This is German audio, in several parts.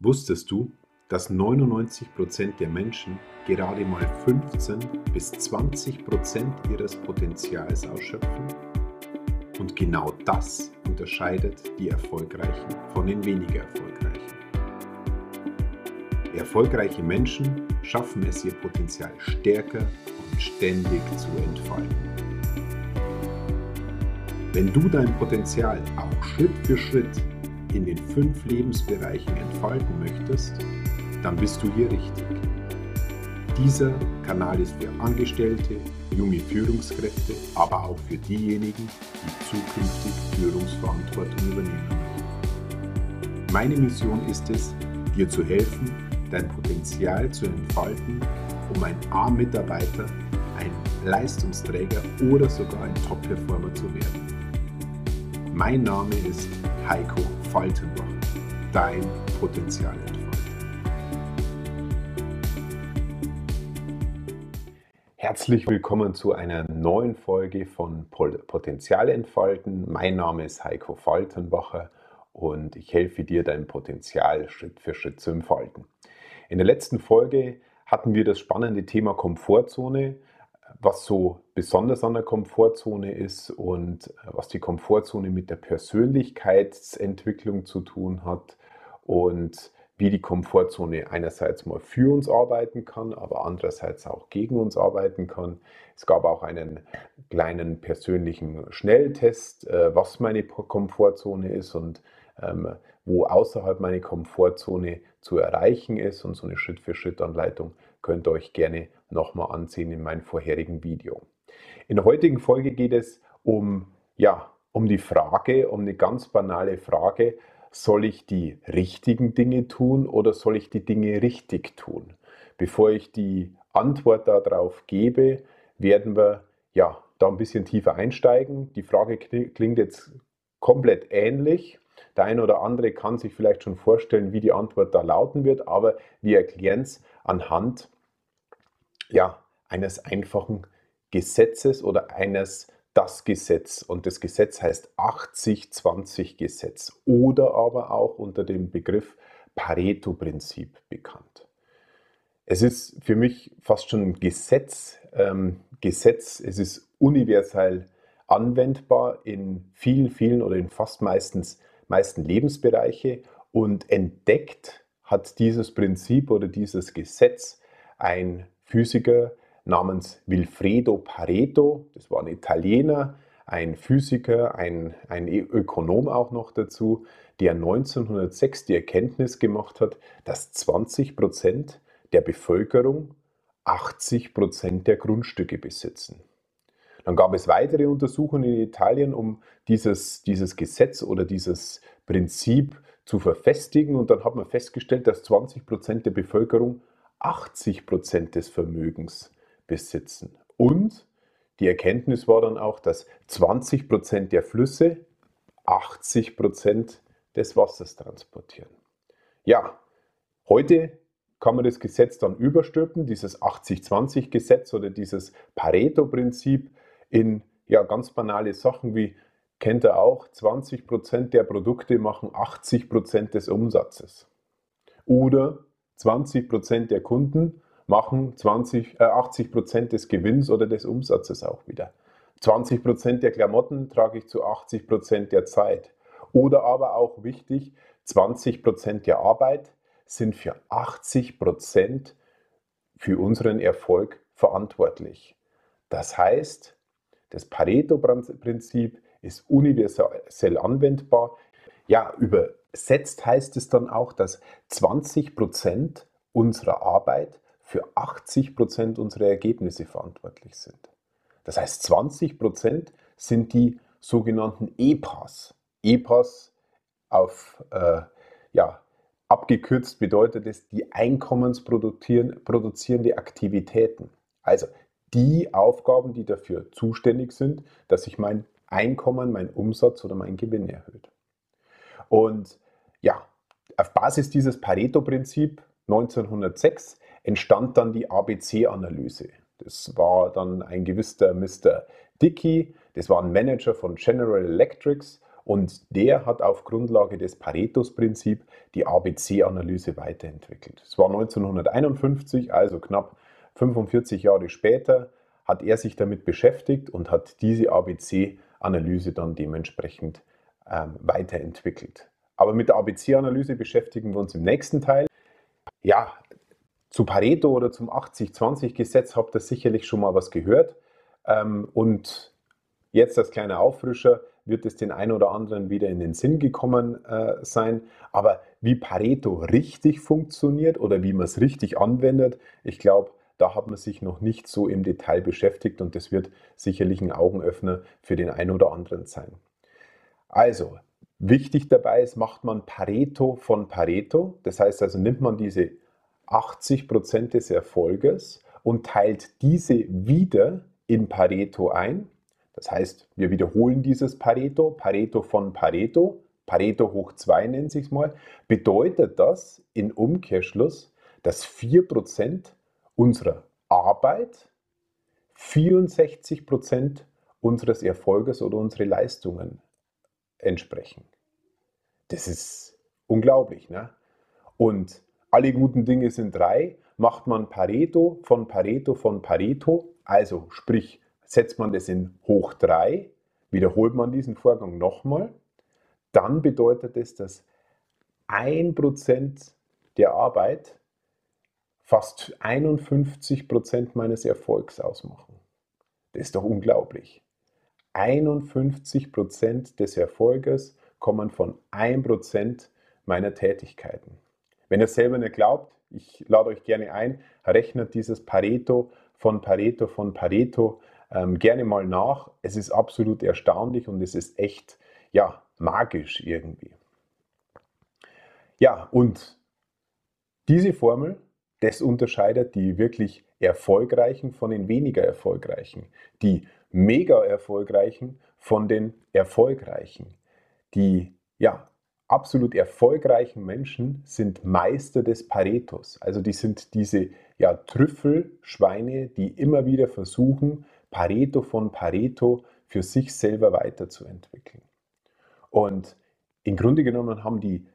Wusstest du, dass 99% der Menschen gerade mal 15 bis 20% ihres Potenzials ausschöpfen? Und genau das unterscheidet die Erfolgreichen von den weniger Erfolgreichen. Erfolgreiche Menschen schaffen es, ihr Potenzial stärker und ständig zu entfalten. Wenn du dein Potenzial auch Schritt für Schritt in den fünf Lebensbereichen entfalten möchtest, dann bist du hier richtig. Dieser Kanal ist für Angestellte, junge Führungskräfte, aber auch für diejenigen, die zukünftig Führungsverantwortung übernehmen möchten. Meine Mission ist es, dir zu helfen, dein Potenzial zu entfalten, um ein A-Mitarbeiter, ein Leistungsträger oder sogar ein Top-Performer zu werden. Mein Name ist Heiko Faltenbach. Dein Potenzial entfalten. Herzlich willkommen zu einer neuen Folge von Potenzial entfalten. Mein Name ist Heiko Faltenbacher und ich helfe dir, dein Potenzial Schritt für Schritt zu entfalten. In der letzten Folge hatten wir das spannende Thema Komfortzone was so besonders an der Komfortzone ist und äh, was die Komfortzone mit der Persönlichkeitsentwicklung zu tun hat und wie die Komfortzone einerseits mal für uns arbeiten kann, aber andererseits auch gegen uns arbeiten kann. Es gab auch einen kleinen persönlichen Schnelltest, äh, was meine Komfortzone ist und ähm, wo außerhalb meiner Komfortzone zu erreichen ist und so eine Schritt-für-Schritt-Anleitung könnt ihr euch gerne nochmal ansehen in meinem vorherigen Video. In der heutigen Folge geht es um, ja, um die Frage, um eine ganz banale Frage, soll ich die richtigen Dinge tun oder soll ich die Dinge richtig tun? Bevor ich die Antwort darauf gebe, werden wir ja da ein bisschen tiefer einsteigen. Die Frage klingt jetzt komplett ähnlich. Der eine oder andere kann sich vielleicht schon vorstellen, wie die Antwort da lauten wird, aber wir erklären es anhand ja, eines einfachen Gesetzes oder eines das Gesetz. Und das Gesetz heißt 80-20-Gesetz oder aber auch unter dem Begriff Pareto-Prinzip bekannt. Es ist für mich fast schon ein Gesetz. Ähm, Gesetz, es ist universell anwendbar in vielen, vielen oder in fast meistens, meisten Lebensbereiche und entdeckt hat dieses Prinzip oder dieses Gesetz ein Physiker namens Wilfredo Pareto, das war ein Italiener, ein Physiker, ein, ein Ökonom auch noch dazu, der 1906 die Erkenntnis gemacht hat, dass 20 Prozent der Bevölkerung 80 Prozent der Grundstücke besitzen. Dann gab es weitere Untersuchungen in Italien, um dieses, dieses Gesetz oder dieses Prinzip zu verfestigen. Und dann hat man festgestellt, dass 20 Prozent der Bevölkerung 80 Prozent des Vermögens besitzen. Und die Erkenntnis war dann auch, dass 20 Prozent der Flüsse 80 Prozent des Wassers transportieren. Ja, heute kann man das Gesetz dann überstülpen, dieses 80-20-Gesetz oder dieses Pareto-Prinzip in ja, ganz banale Sachen wie, kennt ihr auch, 20 Prozent der Produkte machen 80 Prozent des Umsatzes. Oder 20 Prozent der Kunden machen 20, äh, 80 Prozent des Gewinns oder des Umsatzes auch wieder. 20 Prozent der Klamotten trage ich zu 80 Prozent der Zeit. Oder aber auch wichtig, 20 Prozent der Arbeit sind für 80 Prozent für unseren Erfolg verantwortlich. Das heißt, das Pareto-Prinzip ist universell anwendbar. Ja, über setzt, heißt es dann auch, dass 20 Prozent unserer Arbeit für 80 Prozent unserer Ergebnisse verantwortlich sind. Das heißt, 20 Prozent sind die sogenannten EPAs. EPAs auf, äh, ja, abgekürzt bedeutet es die einkommensproduzierende Aktivitäten. Also die Aufgaben, die dafür zuständig sind, dass sich mein Einkommen, mein Umsatz oder mein Gewinn erhöht. Und ja, auf Basis dieses Pareto-Prinzip 1906 entstand dann die ABC-Analyse. Das war dann ein gewisser Mr. Dickey, das war ein Manager von General Electrics Und der hat auf Grundlage des Paretos-Prinzip die ABC-Analyse weiterentwickelt. Es war 1951, also knapp 45 Jahre später, hat er sich damit beschäftigt und hat diese ABC-Analyse dann dementsprechend ähm, weiterentwickelt. Aber mit der ABC-Analyse beschäftigen wir uns im nächsten Teil. Ja, zu Pareto oder zum 80-20-Gesetz habt ihr sicherlich schon mal was gehört. Ähm, und jetzt als kleiner Auffrischer wird es den einen oder anderen wieder in den Sinn gekommen äh, sein. Aber wie Pareto richtig funktioniert oder wie man es richtig anwendet, ich glaube, da hat man sich noch nicht so im Detail beschäftigt und das wird sicherlich ein Augenöffner für den einen oder anderen sein. Also, wichtig dabei ist, macht man Pareto von Pareto. Das heißt also, nimmt man diese 80% des Erfolges und teilt diese wieder in Pareto ein. Das heißt, wir wiederholen dieses Pareto, Pareto von Pareto, Pareto hoch 2 nennt sich mal, bedeutet das in Umkehrschluss, dass 4% unserer Arbeit 64% unseres Erfolges oder unserer Leistungen entsprechen. Das ist unglaublich. Ne? Und alle guten Dinge sind drei. Macht man Pareto von Pareto von Pareto, also sprich, setzt man das in hoch 3, wiederholt man diesen Vorgang nochmal, dann bedeutet es, dass 1% der Arbeit fast 51% meines Erfolgs ausmachen. Das ist doch unglaublich. 51% des Erfolges kommen von 1% meiner Tätigkeiten. Wenn ihr selber nicht glaubt, ich lade euch gerne ein, rechnet dieses Pareto von Pareto von Pareto ähm, gerne mal nach. Es ist absolut erstaunlich und es ist echt, ja, magisch irgendwie. Ja, und diese Formel, das unterscheidet die wirklich erfolgreichen von den weniger erfolgreichen, die mega erfolgreichen von den erfolgreichen. Die ja, absolut erfolgreichen Menschen sind Meister des Paretos. Also die sind diese ja, Trüffelschweine, die immer wieder versuchen, Pareto von Pareto für sich selber weiterzuentwickeln. Und im Grunde genommen haben die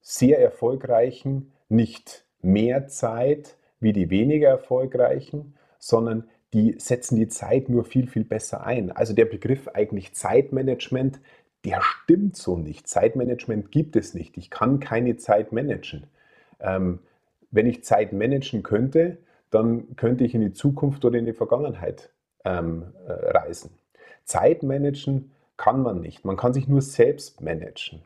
sehr erfolgreichen nicht mehr Zeit wie die weniger erfolgreichen, sondern die setzen die Zeit nur viel, viel besser ein. Also der Begriff eigentlich Zeitmanagement, der stimmt so nicht. Zeitmanagement gibt es nicht. Ich kann keine Zeit managen. Ähm, wenn ich Zeit managen könnte, dann könnte ich in die Zukunft oder in die Vergangenheit ähm, äh, reisen. Zeit managen kann man nicht. Man kann sich nur selbst managen.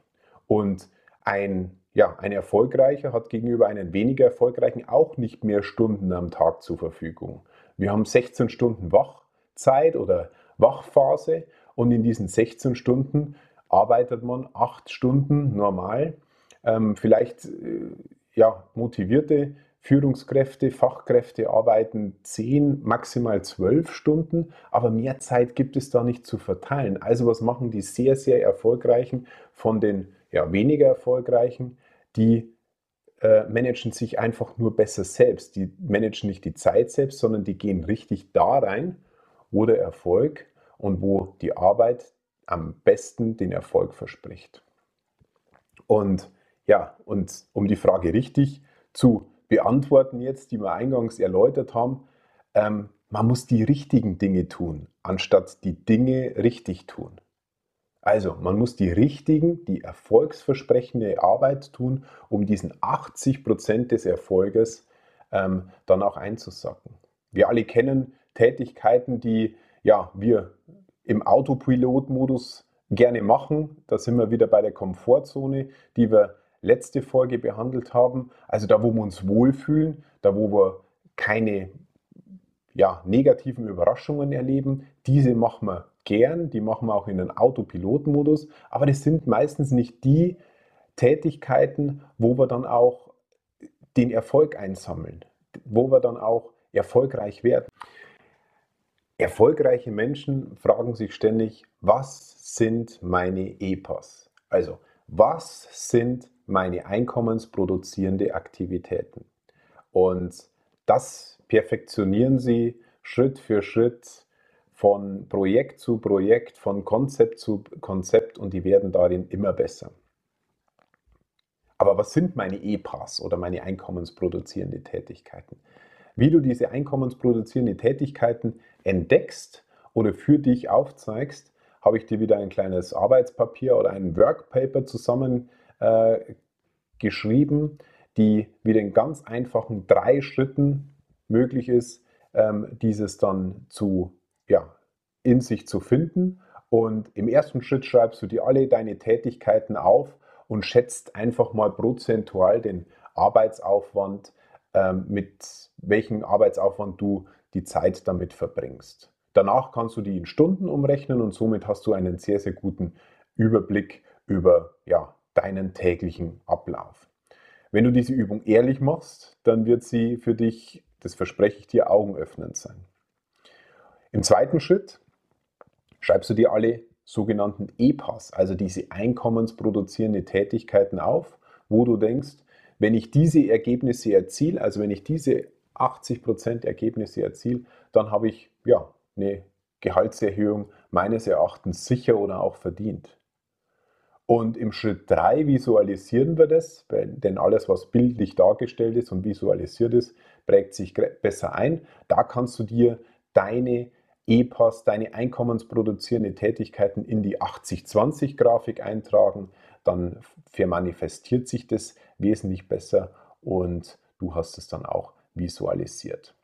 Und ein, ja, ein Erfolgreicher hat gegenüber einem weniger Erfolgreichen auch nicht mehr Stunden am Tag zur Verfügung. Wir haben 16 Stunden Wachzeit oder Wachphase und in diesen 16 Stunden arbeitet man 8 Stunden normal. Ähm, vielleicht äh, ja, motivierte Führungskräfte, Fachkräfte arbeiten 10, maximal 12 Stunden, aber mehr Zeit gibt es da nicht zu verteilen. Also was machen die sehr, sehr erfolgreichen von den ja, weniger erfolgreichen? Die äh, managen sich einfach nur besser selbst. Die managen nicht die Zeit selbst, sondern die gehen richtig da rein, wo der Erfolg und wo die Arbeit am besten den Erfolg verspricht. Und ja, und um die Frage richtig zu beantworten jetzt, die wir eingangs erläutert haben, ähm, man muss die richtigen Dinge tun, anstatt die Dinge richtig tun. Also, man muss die richtigen, die erfolgsversprechende Arbeit tun, um diesen 80 Prozent des Erfolges ähm, dann auch einzusacken. Wir alle kennen Tätigkeiten, die ja, wir im Autopilot-Modus gerne machen. Da sind wir wieder bei der Komfortzone, die wir letzte Folge behandelt haben. Also da, wo wir uns wohlfühlen, da, wo wir keine ja, negativen Überraschungen erleben, diese machen wir gern, die machen wir auch in den Autopilotmodus, aber das sind meistens nicht die Tätigkeiten, wo wir dann auch den Erfolg einsammeln, wo wir dann auch erfolgreich werden. Erfolgreiche Menschen fragen sich ständig, was sind meine EPAs? Also, was sind meine einkommensproduzierende Aktivitäten? Und das perfektionieren sie Schritt für Schritt von Projekt zu Projekt, von Konzept zu Konzept und die werden darin immer besser. Aber was sind meine EPAs oder meine einkommensproduzierende Tätigkeiten? Wie du diese einkommensproduzierende Tätigkeiten entdeckst oder für dich aufzeigst, habe ich dir wieder ein kleines Arbeitspapier oder ein Workpaper zusammen äh, die wieder in ganz einfachen drei Schritten möglich ist, ähm, dieses dann zu, ja, in sich zu finden. Und im ersten Schritt schreibst du dir alle deine Tätigkeiten auf und schätzt einfach mal prozentual den Arbeitsaufwand, ähm, mit welchem Arbeitsaufwand du die Zeit damit verbringst. Danach kannst du die in Stunden umrechnen und somit hast du einen sehr, sehr guten Überblick über ja, deinen täglichen Ablauf. Wenn du diese Übung ehrlich machst, dann wird sie für dich, das verspreche ich dir, augenöffnend sein. Im zweiten Schritt schreibst du dir alle sogenannten EPAs, also diese einkommensproduzierende Tätigkeiten auf, wo du denkst, wenn ich diese Ergebnisse erziele, also wenn ich diese 80% Ergebnisse erziele, dann habe ich ja eine Gehaltserhöhung meines Erachtens sicher oder auch verdient. Und im Schritt 3 visualisieren wir das, denn alles, was bildlich dargestellt ist und visualisiert ist, prägt sich besser ein. Da kannst du dir deine EPAS, deine einkommensproduzierende Tätigkeiten in die 80-20-Grafik eintragen. Dann vermanifestiert sich das wesentlich besser und du hast es dann auch visualisiert.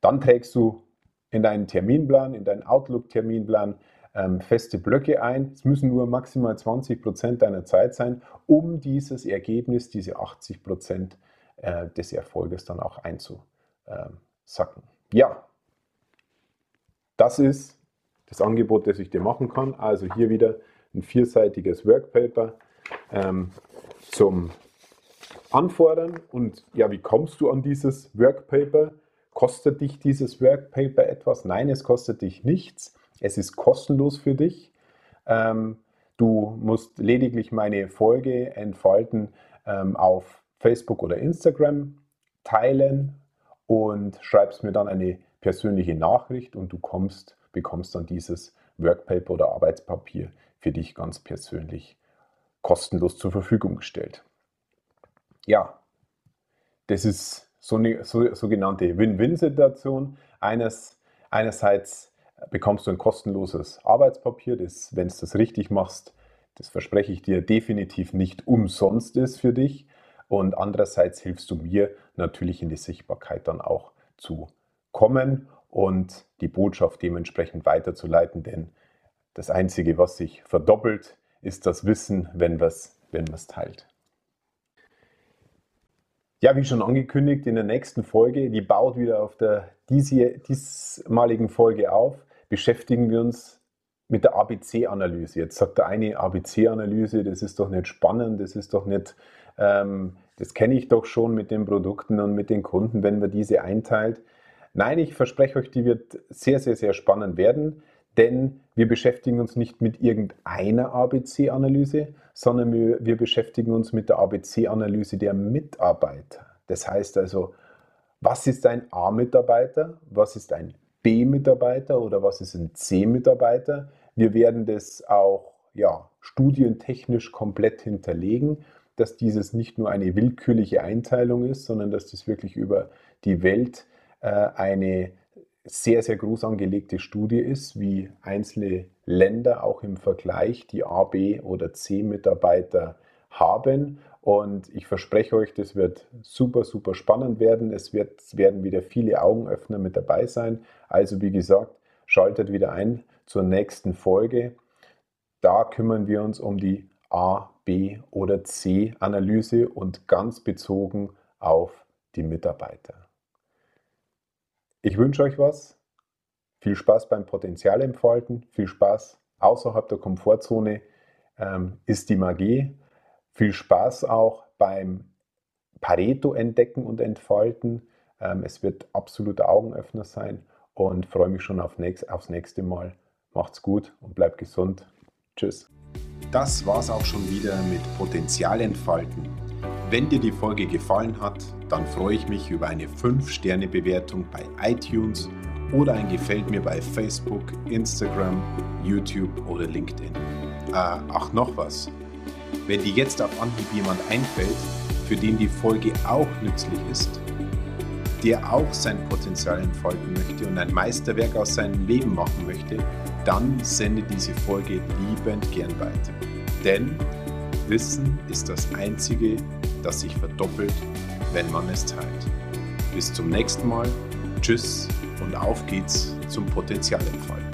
Dann trägst du in deinen Terminplan, in deinen Outlook-Terminplan ähm, feste Blöcke ein. Es müssen nur maximal 20 Prozent deiner Zeit sein, um dieses Ergebnis, diese 80 Prozent äh, des Erfolges dann auch einzusacken. Ja, das ist das Angebot, das ich dir machen kann. Also hier wieder ein vierseitiges Workpaper ähm, zum Anfordern. Und ja, wie kommst du an dieses Workpaper? Kostet dich dieses Workpaper etwas? Nein, es kostet dich nichts. Es ist kostenlos für dich. Ähm, du musst lediglich meine Folge entfalten ähm, auf Facebook oder Instagram teilen und schreibst mir dann eine persönliche Nachricht und du kommst, bekommst dann dieses Workpaper oder Arbeitspapier für dich ganz persönlich kostenlos zur Verfügung gestellt. Ja, das ist so eine so, sogenannte Win-Win-Situation. Einerseits bekommst du ein kostenloses Arbeitspapier, das, wenn du das richtig machst, das verspreche ich dir, definitiv nicht umsonst ist für dich. Und andererseits hilfst du mir natürlich in die Sichtbarkeit dann auch zu kommen und die Botschaft dementsprechend weiterzuleiten, denn das Einzige, was sich verdoppelt, ist das Wissen, wenn man es wenn teilt. Ja, wie schon angekündigt, in der nächsten Folge, die baut wieder auf der diesmaligen Folge auf, beschäftigen wir uns mit der ABC-Analyse. Jetzt sagt der eine ABC-Analyse, das ist doch nicht spannend, das ist doch nicht, ähm, das kenne ich doch schon mit den Produkten und mit den Kunden, wenn man diese einteilt. Nein, ich verspreche euch, die wird sehr, sehr, sehr spannend werden, denn wir beschäftigen uns nicht mit irgendeiner ABC-Analyse, sondern wir, wir beschäftigen uns mit der ABC-Analyse der Mitarbeiter. Das heißt also, was ist ein A-Mitarbeiter, was ist ein B-Mitarbeiter oder was ist ein C-Mitarbeiter. Wir werden das auch ja, studientechnisch komplett hinterlegen, dass dieses nicht nur eine willkürliche Einteilung ist, sondern dass das wirklich über die Welt eine sehr, sehr groß angelegte Studie ist, wie einzelne Länder auch im Vergleich die A, B oder C-Mitarbeiter haben. Und ich verspreche euch, das wird super, super spannend werden. Es, wird, werden wieder viele Augenöffner mit dabei sein. Also wie gesagt, schaltet wieder ein zur nächsten Folge. Da kümmern wir uns um die A, B oder C-Analyse und ganz bezogen auf die Mitarbeiter. Ich wünsche euch was. Viel Spaß beim Potenzialentfalten, viel Spaß außerhalb der Komfortzone ähm, ist die Magie. Viel Spaß auch beim Pareto entdecken und entfalten. Ähm, es wird absoluter Augenöffner sein und freue mich schon auf nächst, aufs nächste Mal. Macht's gut und bleibt gesund. Tschüss. Das war's auch schon wieder mit Potenzial entfalten. Wenn dir die Folge gefallen hat, dann freue ich mich über eine 5-Sterne-Bewertung bei iTunes oder ein Gefällt mir bei Facebook, Instagram, YouTube oder LinkedIn. Äh, ach, noch was. Wenn dir jetzt auf Anhieb jemand einfällt, für den die Folge auch nützlich ist, der auch sein Potenzial entfalten möchte und ein Meisterwerk aus seinem Leben machen möchte, dann sende diese Folge liebend gern weiter. Denn Wissen ist das Einzige, das sich verdoppelt, wenn man es teilt. Bis zum nächsten Mal. Tschüss und auf geht's zum Potenzialentfalten.